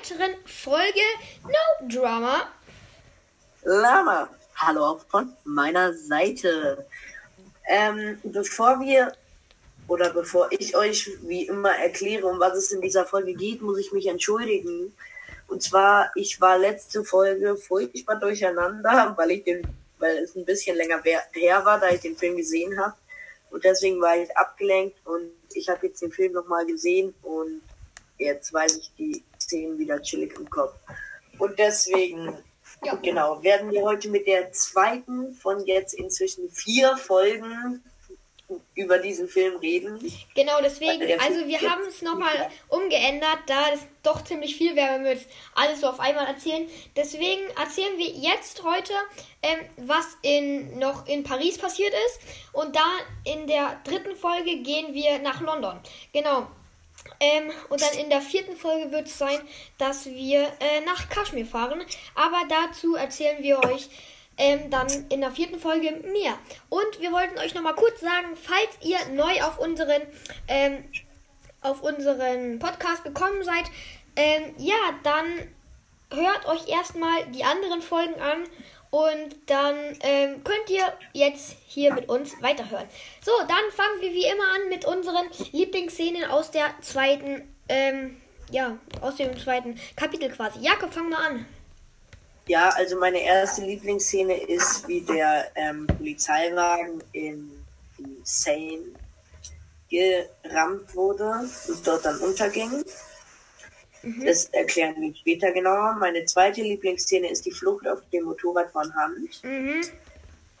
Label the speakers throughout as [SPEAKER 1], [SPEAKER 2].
[SPEAKER 1] weiteren Folge No Drama.
[SPEAKER 2] Lama, hallo auch von meiner Seite. Ähm, bevor wir oder bevor ich euch wie immer erkläre, um was es in dieser Folge geht, muss ich mich entschuldigen. Und zwar, ich war letzte Folge furchtbar durcheinander, weil ich den, weil es ein bisschen länger her war, da ich den Film gesehen habe. Und deswegen war ich abgelenkt und ich habe jetzt den Film nochmal gesehen und jetzt weiß ich die Szenen wieder chillig im Kopf. Und deswegen, ja. genau, werden wir heute mit der zweiten von jetzt inzwischen vier Folgen über diesen Film reden.
[SPEAKER 1] Genau, deswegen, also wir haben es nochmal umgeändert, da es doch ziemlich viel wäre, wenn wir jetzt alles so auf einmal erzählen. Deswegen erzählen wir jetzt heute, ähm, was in, noch in Paris passiert ist. Und da in der dritten Folge gehen wir nach London. Genau. Ähm, und dann in der vierten Folge wird es sein, dass wir äh, nach Kaschmir fahren. Aber dazu erzählen wir euch ähm, dann in der vierten Folge mehr. Und wir wollten euch nochmal kurz sagen, falls ihr neu auf unseren, ähm, auf unseren Podcast gekommen seid, ähm, ja, dann hört euch erstmal die anderen Folgen an und dann ähm, könnt ihr jetzt hier mit uns weiterhören. So, dann fangen wir wie immer an mit unseren Lieblingsszenen aus der zweiten, ähm, ja, aus dem zweiten Kapitel quasi. Jakob, fang mal an.
[SPEAKER 2] Ja, also meine erste Lieblingsszene ist, wie der ähm, Polizeiwagen in Seine gerammt wurde und dort dann unterging. Mhm. Das erklären wir später genauer. Meine zweite Lieblingsszene ist die Flucht auf dem Motorrad von Hand, mhm.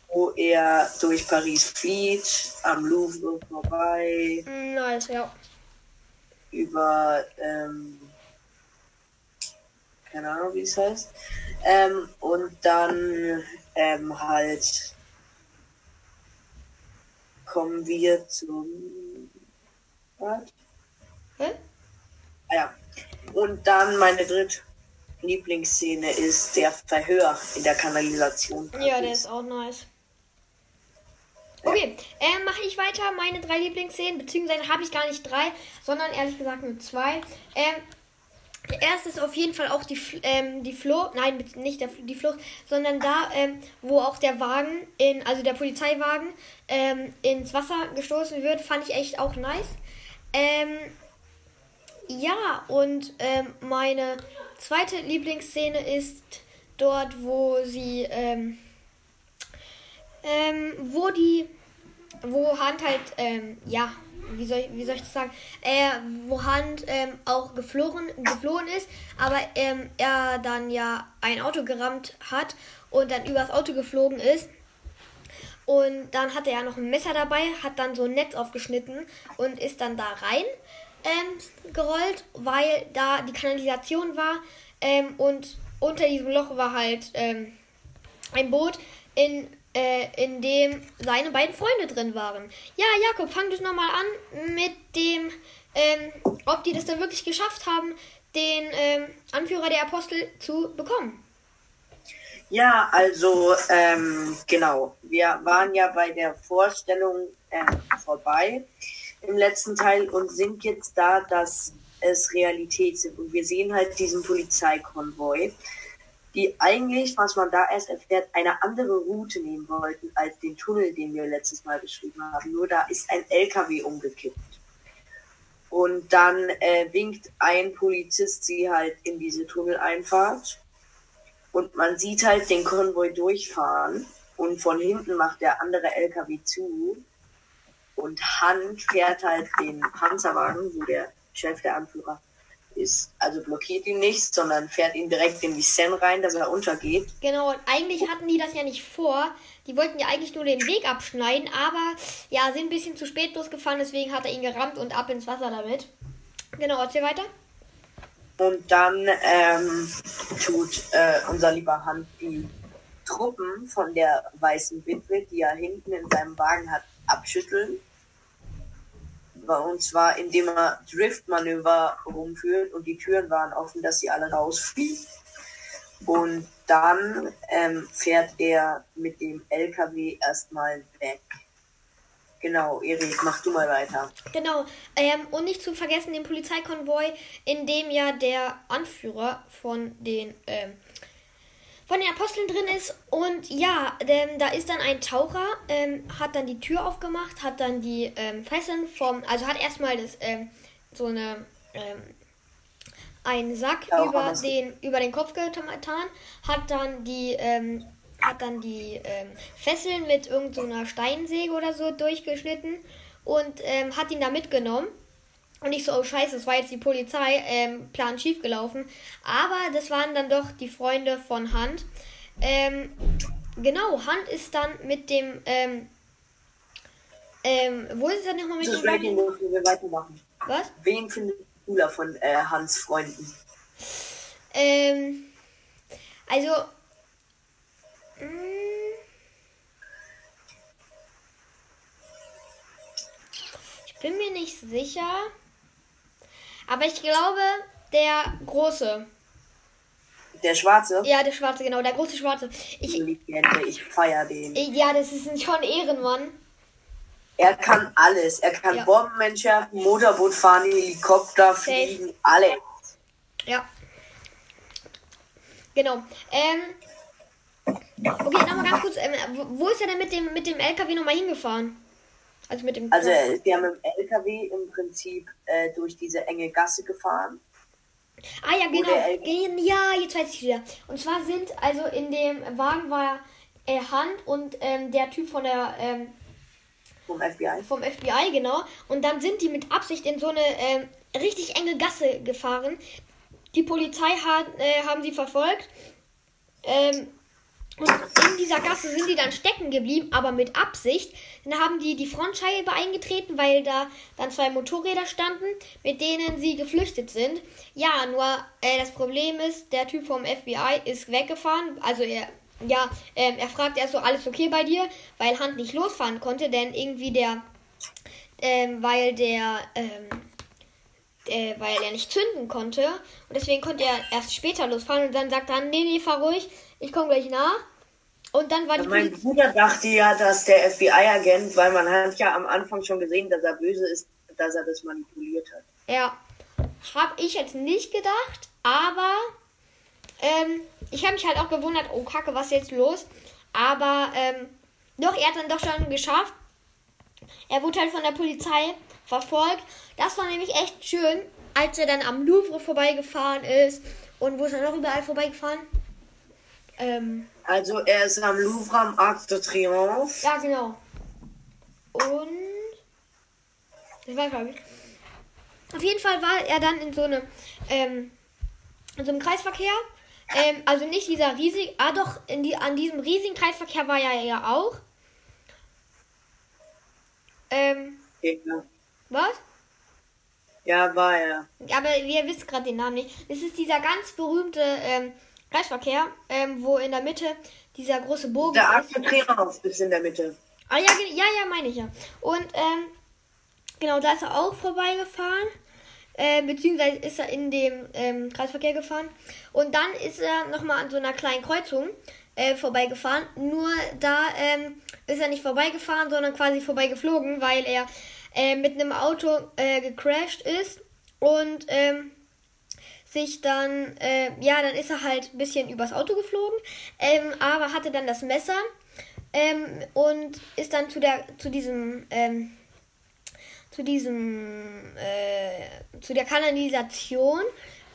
[SPEAKER 2] wo er durch Paris flieht, am Louvre vorbei.
[SPEAKER 1] Nice, ja.
[SPEAKER 2] Über, ähm, keine Ahnung, wie es heißt. Ähm, und dann ähm, halt kommen wir zum. Was? Hä? Und dann meine dritte Lieblingsszene ist der Verhör in der Kanalisation.
[SPEAKER 1] Ja, der ist auch nice. Okay, äh, mache ich weiter. Meine drei Lieblingsszenen, beziehungsweise habe ich gar nicht drei, sondern ehrlich gesagt nur zwei. Ähm, der erste ist auf jeden Fall auch die, ähm, die Flucht, nein, nicht der, die Flucht, sondern da, ähm, wo auch der Wagen, in, also der Polizeiwagen, ähm, ins Wasser gestoßen wird, fand ich echt auch nice. Ähm, ja, und ähm, meine zweite Lieblingsszene ist dort, wo sie, ähm, wo die, wo Hand halt, ja, wie soll, ich, wie soll ich das sagen, äh, wo Hand ähm, auch geflohen, geflohen ist, aber ähm, er dann ja ein Auto gerammt hat und dann übers Auto geflogen ist. Und dann hatte er noch ein Messer dabei, hat dann so ein Netz aufgeschnitten und ist dann da rein ähm, gerollt, weil da die Kanalisation war ähm, und unter diesem Loch war halt ähm, ein Boot, in äh, in dem seine beiden Freunde drin waren. Ja, Jakob, fang du nochmal an mit dem, ähm, ob die das dann wirklich geschafft haben, den ähm, Anführer der Apostel zu bekommen.
[SPEAKER 2] Ja, also ähm, genau. Wir waren ja bei der Vorstellung vorbei im letzten Teil und sind jetzt da, dass es Realität sind. Und wir sehen halt diesen Polizeikonvoi die eigentlich, was man da erst erfährt, eine andere Route nehmen wollten als den Tunnel, den wir letztes Mal beschrieben haben. Nur da ist ein LKW umgekippt. Und dann äh, winkt ein Polizist sie halt in diese Tunneleinfahrt. Und man sieht halt den Konvoi durchfahren. Und von hinten macht der andere LKW zu. Und Hand fährt halt den Panzerwagen, wo der Chef der Anführer ist, also blockiert ihn nicht, sondern fährt ihn direkt in die Seine rein, dass er untergeht.
[SPEAKER 1] Genau, und eigentlich hatten die das ja nicht vor. Die wollten ja eigentlich nur den Weg abschneiden, aber ja, sind ein bisschen zu spät losgefahren, deswegen hat er ihn gerammt und ab ins Wasser damit. Genau, erzähl weiter.
[SPEAKER 2] Und dann ähm, tut äh, unser lieber Hand die Truppen von der weißen Witwe, die er hinten in seinem Wagen hat, abschütteln und zwar indem er Driftmanöver rumführt und die Türen waren offen, dass sie alle rausfliegen. Und dann ähm, fährt er mit dem LKW erstmal weg. Genau, Erik, mach du mal weiter.
[SPEAKER 1] Genau, ähm, und nicht zu vergessen den Polizeikonvoi, in dem ja der Anführer von den ähm, von den Aposteln drin ist. Und ja, ähm, da ist dann ein Taucher, ähm, hat dann die Tür aufgemacht, hat dann die ähm, Fesseln vom, also hat erstmal das ähm, so eine ähm, einen Sack ja, über den über den Kopf getan, hat dann die ähm, hat dann die ähm, Fesseln mit irgendeiner so Steinsäge oder so durchgeschnitten und ähm, hat ihn da mitgenommen. Und ich so, oh scheiße, das war jetzt die Polizei, ähm, Plan schief gelaufen. Aber das waren dann doch die Freunde von Hand. Ähm, genau, Hand ist dann mit dem, ähm, ähm, wo ist es dann nochmal mit dem
[SPEAKER 2] Rating? wir weitermachen. Was? Wen findet cooler von äh, Hans Freunden?
[SPEAKER 1] Ähm, also, ich bin mir nicht sicher. Aber ich glaube, der große.
[SPEAKER 2] Der schwarze?
[SPEAKER 1] Ja, der schwarze, genau, der große schwarze.
[SPEAKER 2] Ich, Legende, ich feier den.
[SPEAKER 1] Ja, das ist schon Ehrenmann.
[SPEAKER 2] Er kann alles. Er kann ja. Bomben entschärfen, Motorboot fahren, Helikopter fliegen, alles.
[SPEAKER 1] Ja. Genau. Ähm, Okay, nochmal ganz kurz. Ähm, wo ist er denn mit dem, mit dem LKW nochmal hingefahren?
[SPEAKER 2] Also mit dem. Also, wir haben im LKW im Prinzip äh, durch diese enge Gasse gefahren.
[SPEAKER 1] Ah ja, genau. Ja, jetzt weiß ich wieder. Und zwar sind, also in dem Wagen war äh, Hand und ähm, der Typ von der. Ähm,
[SPEAKER 2] vom FBI.
[SPEAKER 1] Vom FBI, genau. Und dann sind die mit Absicht in so eine ähm, richtig enge Gasse gefahren. Die Polizei hat, äh, haben sie verfolgt. Ähm, und in dieser Gasse sind die dann stecken geblieben, aber mit Absicht. Dann haben die die Frontscheibe eingetreten, weil da dann zwei Motorräder standen, mit denen sie geflüchtet sind. Ja, nur äh, das Problem ist, der Typ vom FBI ist weggefahren. Also er, ja, ähm, er fragt erst so, alles okay bei dir, weil Hand nicht losfahren konnte, denn irgendwie der, ähm, weil der, ähm, äh, weil er nicht zünden konnte. Und deswegen konnte er erst später losfahren und dann sagt er, nee, nee, fahr ruhig, ich komme gleich nach. Und dann war die
[SPEAKER 2] Mein Polizei Bruder dachte ja, dass der FBI-Agent, weil man hat ja am Anfang schon gesehen, dass er böse ist, dass er das manipuliert hat.
[SPEAKER 1] Ja, habe ich jetzt nicht gedacht, aber ähm, ich habe mich halt auch gewundert, oh Kacke, was ist jetzt los? Aber ähm, doch, er hat dann doch schon geschafft. Er wurde halt von der Polizei verfolgt. Das war nämlich echt schön, als er dann am Louvre vorbeigefahren ist. Und wo ist er noch überall vorbeigefahren?
[SPEAKER 2] Ähm, also er ist am Louvre am Arc de Triomphe.
[SPEAKER 1] Ja, genau. Und das war glaube ich. Auf jeden Fall war er dann in so einem ähm, in so einem Kreisverkehr. Ähm, also nicht dieser riesig, ah doch, in die, an diesem riesigen Kreisverkehr war er ja auch. Ähm, ja. Was?
[SPEAKER 2] Ja, war er.
[SPEAKER 1] Aber ihr wisst gerade den Namen nicht. Es ist dieser ganz berühmte ähm, Kreisverkehr, ähm, wo in der Mitte dieser große Bogen
[SPEAKER 2] der ist. Der Trainerhaus ist in der Mitte.
[SPEAKER 1] Ah ja, ja, ja, meine ich ja. Und ähm, genau, da ist er auch vorbeigefahren. Äh, beziehungsweise ist er in dem ähm, Kreisverkehr gefahren. Und dann ist er nochmal an so einer kleinen Kreuzung äh, vorbeigefahren. Nur da ähm, ist er nicht vorbeigefahren, sondern quasi vorbeigeflogen, weil er äh, mit einem Auto äh, gecrashed ist. Und ähm, sich dann, äh, ja, dann ist er halt ein bisschen übers Auto geflogen, ähm, aber hatte dann das Messer ähm, und ist dann zu der, zu diesem, ähm, zu diesem, äh, zu der Kanalisation,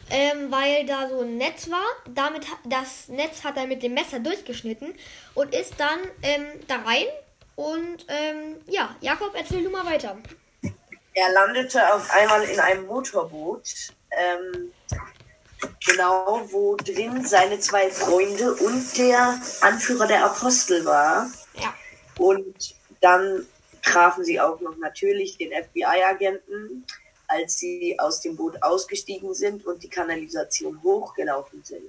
[SPEAKER 1] ähm, weil da so ein Netz war. Damit das Netz hat er mit dem Messer durchgeschnitten und ist dann ähm, da rein. Und ähm, ja, Jakob, erzähl du mal weiter.
[SPEAKER 2] Er landete auf einmal in einem Motorboot ähm, genau, wo drin seine zwei Freunde und der Anführer der Apostel war.
[SPEAKER 1] Ja.
[SPEAKER 2] Und dann trafen sie auch noch natürlich den FBI-Agenten, als sie aus dem Boot ausgestiegen sind und die Kanalisation hochgelaufen sind.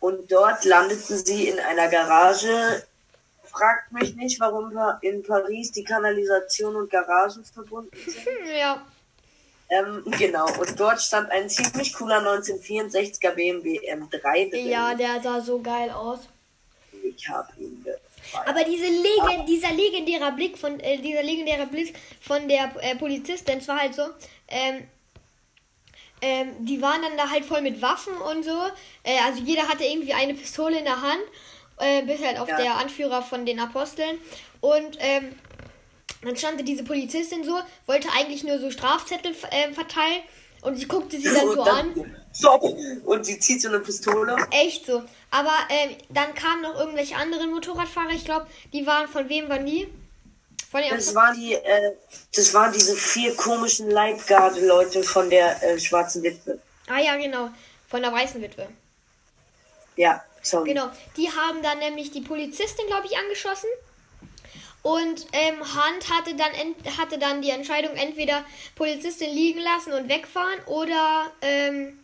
[SPEAKER 2] Und dort landeten sie in einer Garage. Fragt mich nicht, warum in Paris die Kanalisation und Garagen verbunden sind.
[SPEAKER 1] Ja.
[SPEAKER 2] Ähm, genau, und dort stand ein ziemlich cooler 1964er BMW M3
[SPEAKER 1] drin. Ja, der sah so geil aus.
[SPEAKER 2] Ich habe ihn
[SPEAKER 1] Aber diese Legend, dieser legendäre Blick von äh, dieser legendäre Blick von der äh, Polizistin, es war halt so, ähm, ähm, die waren dann da halt voll mit Waffen und so. Äh, also jeder hatte irgendwie eine Pistole in der Hand, äh, bis halt auf ja. der Anführer von den Aposteln. Und ähm, dann stand diese Polizistin so, wollte eigentlich nur so Strafzettel äh, verteilen. Und sie guckte sie dann so an.
[SPEAKER 2] Stop! Und sie zieht so eine Pistole.
[SPEAKER 1] Echt so. Aber ähm, dann kamen noch irgendwelche anderen Motorradfahrer. Ich glaube, die waren von wem waren die?
[SPEAKER 2] Von das waren die, äh, das waren diese vier komischen Leibgarde-Leute von der äh, schwarzen Witwe.
[SPEAKER 1] Ah ja, genau. Von der weißen Witwe.
[SPEAKER 2] Ja, sorry.
[SPEAKER 1] Genau. Die haben dann nämlich die Polizistin, glaube ich, angeschossen. Und ähm, Hunt hatte dann, hatte dann die Entscheidung, entweder Polizistin liegen lassen und wegfahren oder. Ähm,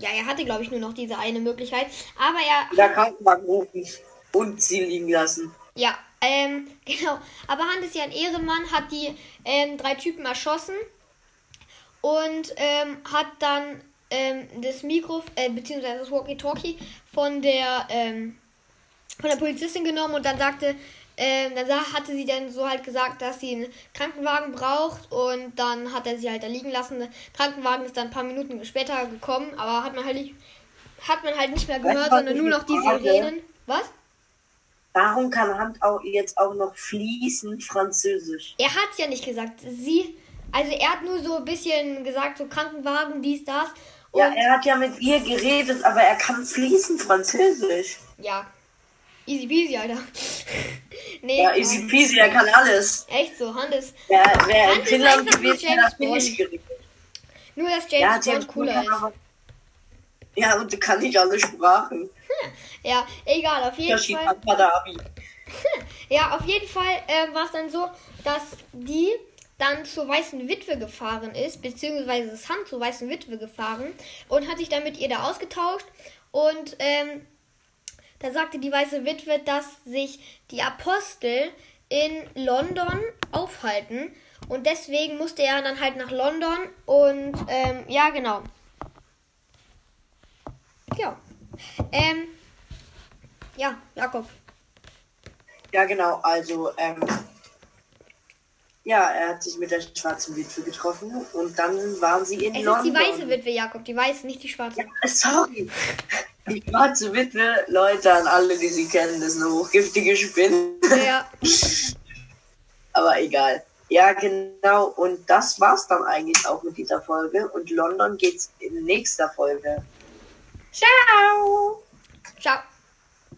[SPEAKER 1] ja, er hatte, glaube ich, nur noch diese eine Möglichkeit. Aber er.
[SPEAKER 2] Der Krankenwagen rufen und sie liegen lassen.
[SPEAKER 1] Ja, ähm, genau. Aber Hunt ist ja ein Ehrenmann, hat die ähm, drei Typen erschossen und ähm, hat dann ähm, das Mikro, äh, beziehungsweise das Walkie-Talkie von der, ähm, von der Polizistin genommen und dann sagte, ähm, dann hatte sie dann so halt gesagt, dass sie einen Krankenwagen braucht und dann hat er sie halt da liegen lassen. Der Krankenwagen ist dann ein paar Minuten später gekommen, aber hat man halt nicht, hat man halt nicht mehr gehört, sondern nur noch die Sirenen. Was?
[SPEAKER 2] Warum kann Hand auch jetzt auch noch fließend Französisch?
[SPEAKER 1] Er hat ja nicht gesagt. Sie, also er hat nur so ein bisschen gesagt, so Krankenwagen, dies, das.
[SPEAKER 2] ja, er hat ja mit ihr geredet, aber er kann fließend Französisch.
[SPEAKER 1] Ja, Easy peasy, Alter.
[SPEAKER 2] Nee, ja, easy peasy, er kann alles.
[SPEAKER 1] Echt so, Hannes.
[SPEAKER 2] Ja, wer in Finnland gewesen wäre, bin ich.
[SPEAKER 1] Nur, dass James, ja, James Bond cooler ist. Aber,
[SPEAKER 2] ja, und kann nicht alle Sprachen.
[SPEAKER 1] Hm, ja, egal, auf jeden Fall. Hm, ja, auf jeden Fall äh, war es dann so, dass die dann zur weißen Witwe gefahren ist, beziehungsweise das Hand zur weißen Witwe gefahren und hat sich dann mit ihr da ausgetauscht und ähm, da sagte die weiße Witwe, dass sich die Apostel in London aufhalten. Und deswegen musste er dann halt nach London. Und ähm, ja, genau. Ja. Ähm, ja, Jakob.
[SPEAKER 2] Ja, genau. Also, ähm, ja, er hat sich mit der schwarzen Witwe getroffen und dann waren sie in
[SPEAKER 1] es
[SPEAKER 2] London.
[SPEAKER 1] Es ist die weiße Witwe, Jakob. Die weiße, nicht die schwarze. Ja,
[SPEAKER 2] sorry. Die schwarze Witwe, Leute, an alle, die sie kennen, das ist eine hochgiftige Spinne.
[SPEAKER 1] Ja.
[SPEAKER 2] Aber egal. Ja, genau. Und das war's dann eigentlich auch mit dieser Folge. Und London geht's in nächster Folge. Ciao!